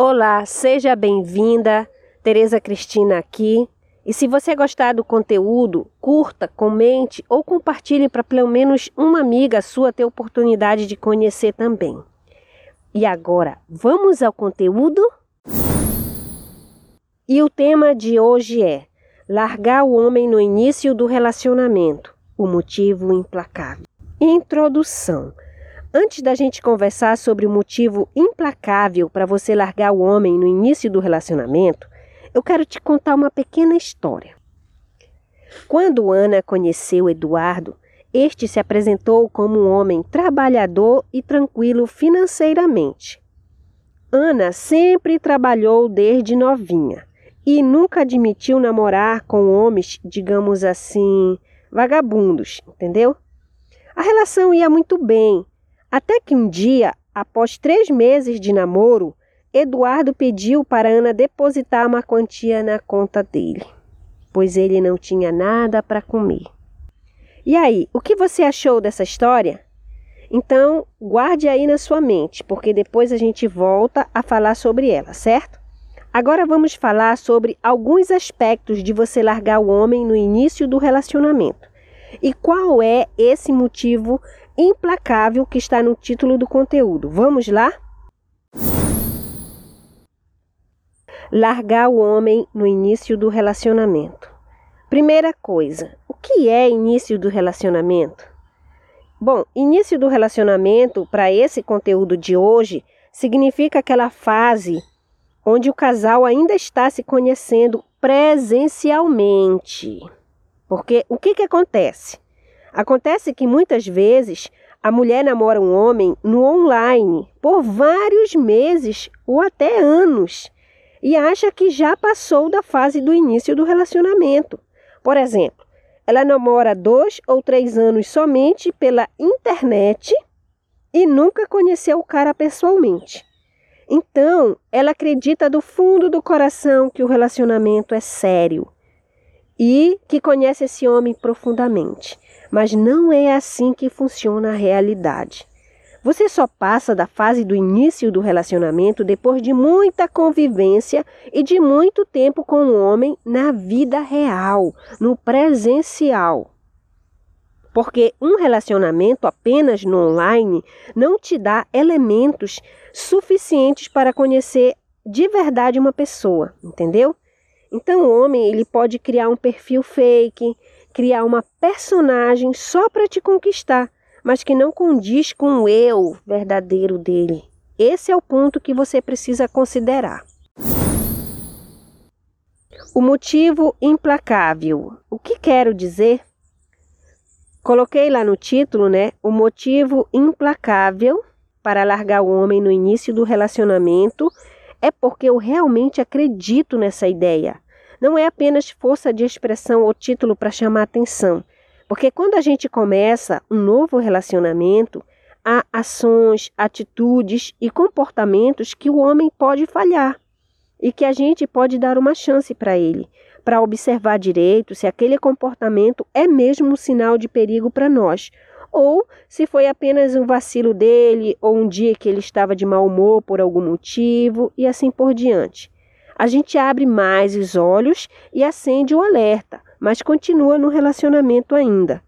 Olá, seja bem-vinda. Tereza Cristina aqui. E se você gostar do conteúdo, curta, comente ou compartilhe para pelo menos uma amiga sua ter oportunidade de conhecer também. E agora, vamos ao conteúdo? E o tema de hoje é Largar o homem no início do relacionamento, o motivo implacável. Introdução. Antes da gente conversar sobre o motivo implacável para você largar o homem no início do relacionamento, eu quero te contar uma pequena história. Quando Ana conheceu Eduardo, este se apresentou como um homem trabalhador e tranquilo financeiramente. Ana sempre trabalhou desde novinha e nunca admitiu namorar com homens, digamos assim, vagabundos, entendeu? A relação ia muito bem até que um dia, após três meses de namoro, Eduardo pediu para Ana depositar uma quantia na conta dele, pois ele não tinha nada para comer. E aí, o que você achou dessa história? Então, guarde aí na sua mente, porque depois a gente volta a falar sobre ela, certo? Agora vamos falar sobre alguns aspectos de você largar o homem no início do relacionamento. E qual é esse motivo implacável que está no título do conteúdo. Vamos lá? Largar o homem no início do relacionamento. Primeira coisa, o que é início do relacionamento? Bom, início do relacionamento para esse conteúdo de hoje significa aquela fase onde o casal ainda está se conhecendo presencialmente. Porque o que, que acontece? Acontece que muitas vezes a mulher namora um homem no online por vários meses ou até anos e acha que já passou da fase do início do relacionamento. Por exemplo, ela namora dois ou três anos somente pela internet e nunca conheceu o cara pessoalmente. Então, ela acredita do fundo do coração que o relacionamento é sério e que conhece esse homem profundamente. Mas não é assim que funciona a realidade. Você só passa da fase do início do relacionamento depois de muita convivência e de muito tempo com o homem na vida real, no presencial. Porque um relacionamento apenas no online não te dá elementos suficientes para conhecer de verdade uma pessoa, entendeu? Então o homem ele pode criar um perfil fake, criar uma personagem só para te conquistar, mas que não condiz com o eu verdadeiro dele. Esse é o ponto que você precisa considerar. O motivo implacável. O que quero dizer? Coloquei lá no título, né? O motivo implacável para largar o homem no início do relacionamento é porque eu realmente acredito nessa ideia. Não é apenas força de expressão ou título para chamar atenção, porque quando a gente começa um novo relacionamento, há ações, atitudes e comportamentos que o homem pode falhar e que a gente pode dar uma chance para ele, para observar direito se aquele comportamento é mesmo um sinal de perigo para nós ou se foi apenas um vacilo dele ou um dia que ele estava de mau humor por algum motivo e assim por diante. A gente abre mais os olhos e acende o alerta, mas continua no relacionamento ainda.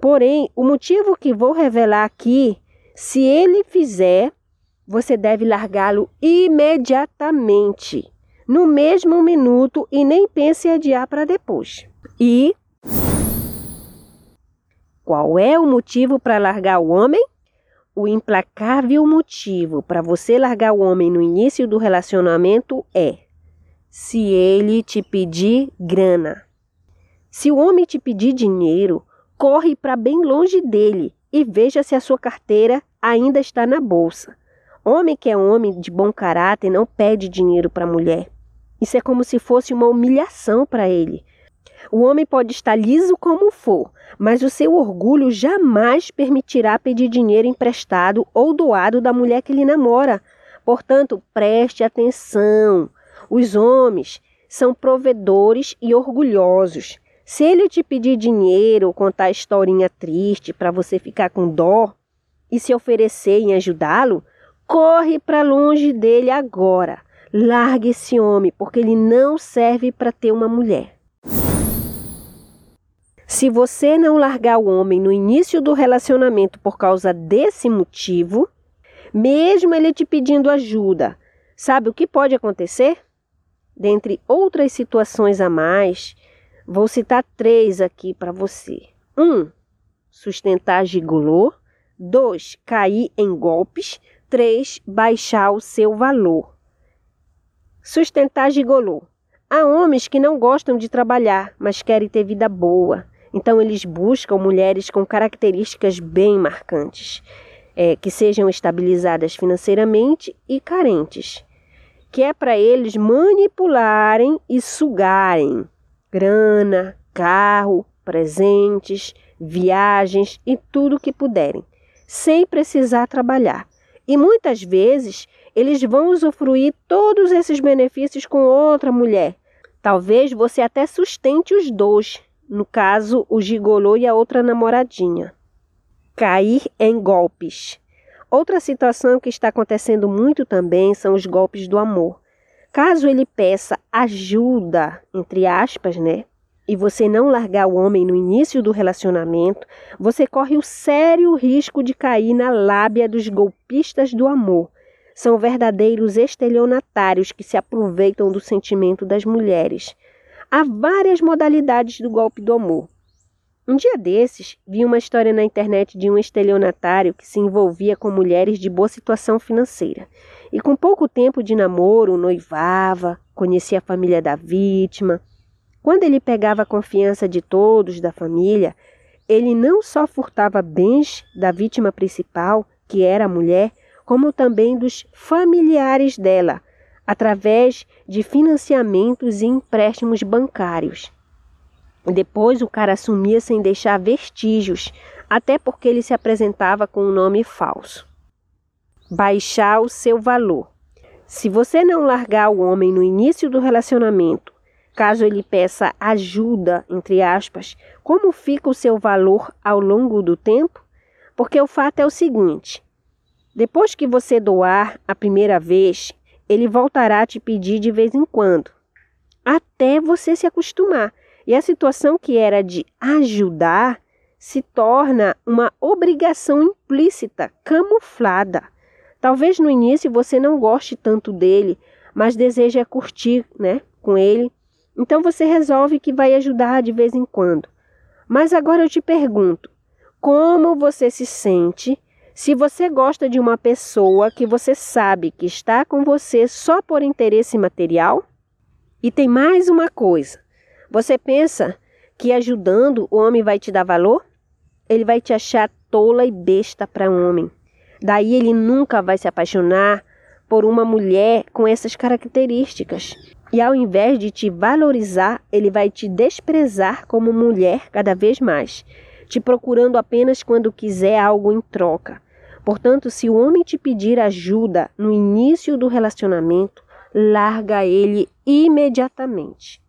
Porém, o motivo que vou revelar aqui, se ele fizer, você deve largá-lo imediatamente, no mesmo minuto e nem pense em adiar para depois. E qual é o motivo para largar o homem? O implacável motivo para você largar o homem no início do relacionamento é se ele te pedir grana. Se o homem te pedir dinheiro, corre para bem longe dele e veja se a sua carteira ainda está na bolsa. Homem que é homem de bom caráter não pede dinheiro para mulher. Isso é como se fosse uma humilhação para ele. O homem pode estar liso como for, mas o seu orgulho jamais permitirá pedir dinheiro emprestado ou doado da mulher que ele namora. Portanto, preste atenção. Os homens são provedores e orgulhosos. Se ele te pedir dinheiro ou contar historinha triste para você ficar com dó e se oferecer em ajudá-lo, corre para longe dele agora. Largue esse homem, porque ele não serve para ter uma mulher. Se você não largar o homem no início do relacionamento por causa desse motivo, mesmo ele te pedindo ajuda, sabe o que pode acontecer? Dentre outras situações a mais, vou citar três aqui para você. Um, sustentar gigolô. Dois, cair em golpes. Três, baixar o seu valor. Sustentar gigolô. Há homens que não gostam de trabalhar, mas querem ter vida boa. Então eles buscam mulheres com características bem marcantes, é, que sejam estabilizadas financeiramente e carentes que é para eles manipularem e sugarem grana, carro, presentes, viagens e tudo que puderem, sem precisar trabalhar. E muitas vezes eles vão usufruir todos esses benefícios com outra mulher. Talvez você até sustente os dois, no caso, o gigolô e a outra namoradinha. Cair em golpes. Outra situação que está acontecendo muito também são os golpes do amor. Caso ele peça ajuda, entre aspas, né? E você não largar o homem no início do relacionamento, você corre o sério risco de cair na lábia dos golpistas do amor. São verdadeiros estelionatários que se aproveitam do sentimento das mulheres. Há várias modalidades do golpe do amor. Um dia desses, vi uma história na internet de um estelionatário que se envolvia com mulheres de boa situação financeira. E com pouco tempo de namoro, noivava, conhecia a família da vítima. Quando ele pegava a confiança de todos da família, ele não só furtava bens da vítima principal, que era a mulher, como também dos familiares dela, através de financiamentos e empréstimos bancários. Depois o cara sumia sem deixar vestígios, até porque ele se apresentava com um nome falso. Baixar o seu valor. Se você não largar o homem no início do relacionamento, caso ele peça ajuda, entre aspas, como fica o seu valor ao longo do tempo? Porque o fato é o seguinte: depois que você doar a primeira vez, ele voltará a te pedir de vez em quando, até você se acostumar e a situação que era de ajudar se torna uma obrigação implícita, camuflada. Talvez no início você não goste tanto dele, mas deseja curtir, né, com ele. Então você resolve que vai ajudar de vez em quando. Mas agora eu te pergunto: como você se sente se você gosta de uma pessoa que você sabe que está com você só por interesse material? E tem mais uma coisa: você pensa que ajudando o homem vai te dar valor? Ele vai te achar tola e besta para um homem. Daí ele nunca vai se apaixonar por uma mulher com essas características. E ao invés de te valorizar, ele vai te desprezar como mulher cada vez mais, te procurando apenas quando quiser algo em troca. Portanto, se o homem te pedir ajuda no início do relacionamento, larga ele imediatamente.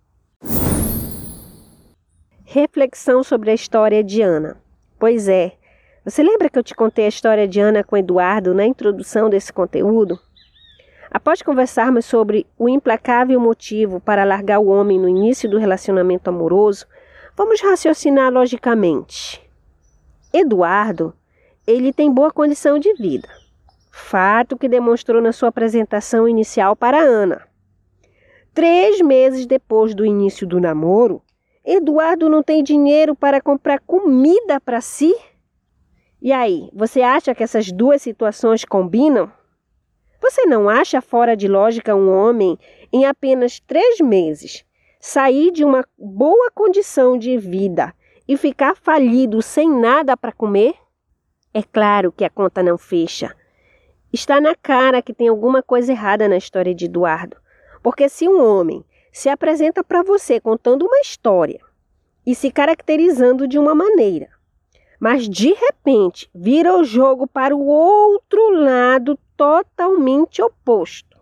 Reflexão sobre a história de Ana. Pois é, você lembra que eu te contei a história de Ana com Eduardo na introdução desse conteúdo? Após conversarmos sobre o implacável motivo para largar o homem no início do relacionamento amoroso, vamos raciocinar logicamente. Eduardo, ele tem boa condição de vida. Fato que demonstrou na sua apresentação inicial para Ana. Três meses depois do início do namoro, Eduardo não tem dinheiro para comprar comida para si? E aí, você acha que essas duas situações combinam? Você não acha fora de lógica um homem, em apenas três meses, sair de uma boa condição de vida e ficar falido sem nada para comer? É claro que a conta não fecha. Está na cara que tem alguma coisa errada na história de Eduardo. Porque se um homem se apresenta para você contando uma história e se caracterizando de uma maneira, mas de repente vira o jogo para o outro lado totalmente oposto,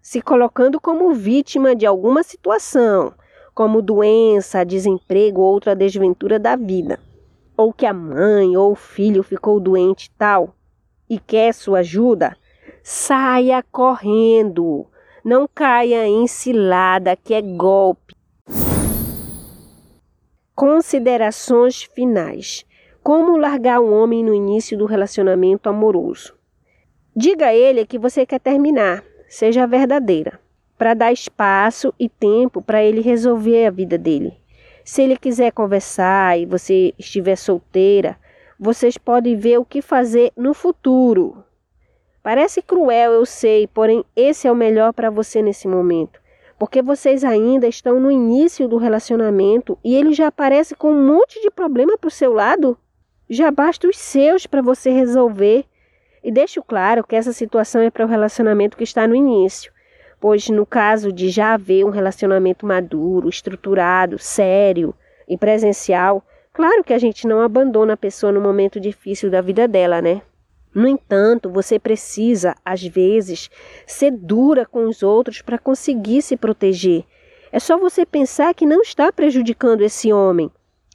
se colocando como vítima de alguma situação, como doença, desemprego ou outra desventura da vida, ou que a mãe ou o filho ficou doente tal e quer sua ajuda, saia correndo. Não caia em cilada, que é golpe. Considerações finais. Como largar um homem no início do relacionamento amoroso? Diga a ele que você quer terminar, seja verdadeira, para dar espaço e tempo para ele resolver a vida dele. Se ele quiser conversar e você estiver solteira, vocês podem ver o que fazer no futuro. Parece cruel, eu sei, porém esse é o melhor para você nesse momento. Porque vocês ainda estão no início do relacionamento e ele já aparece com um monte de problema para o seu lado. Já basta os seus para você resolver. E deixo claro que essa situação é para o relacionamento que está no início. Pois no caso de já haver um relacionamento maduro, estruturado, sério e presencial, claro que a gente não abandona a pessoa no momento difícil da vida dela, né? No entanto, você precisa, às vezes, ser dura com os outros para conseguir se proteger. É só você pensar que não está prejudicando esse homem.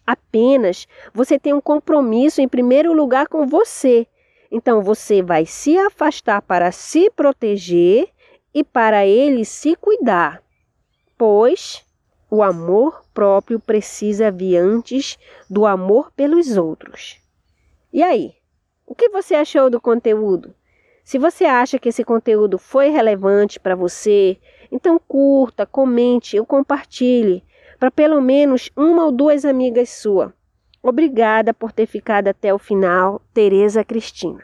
Apenas você tem um compromisso em primeiro lugar com você. Então você vai se afastar para se proteger e para ele se cuidar. Pois o amor próprio precisa vir antes do amor pelos outros. E aí? O que você achou do conteúdo? Se você acha que esse conteúdo foi relevante para você, então curta, comente ou compartilhe para pelo menos uma ou duas amigas sua. Obrigada por ter ficado até o final, Tereza Cristina.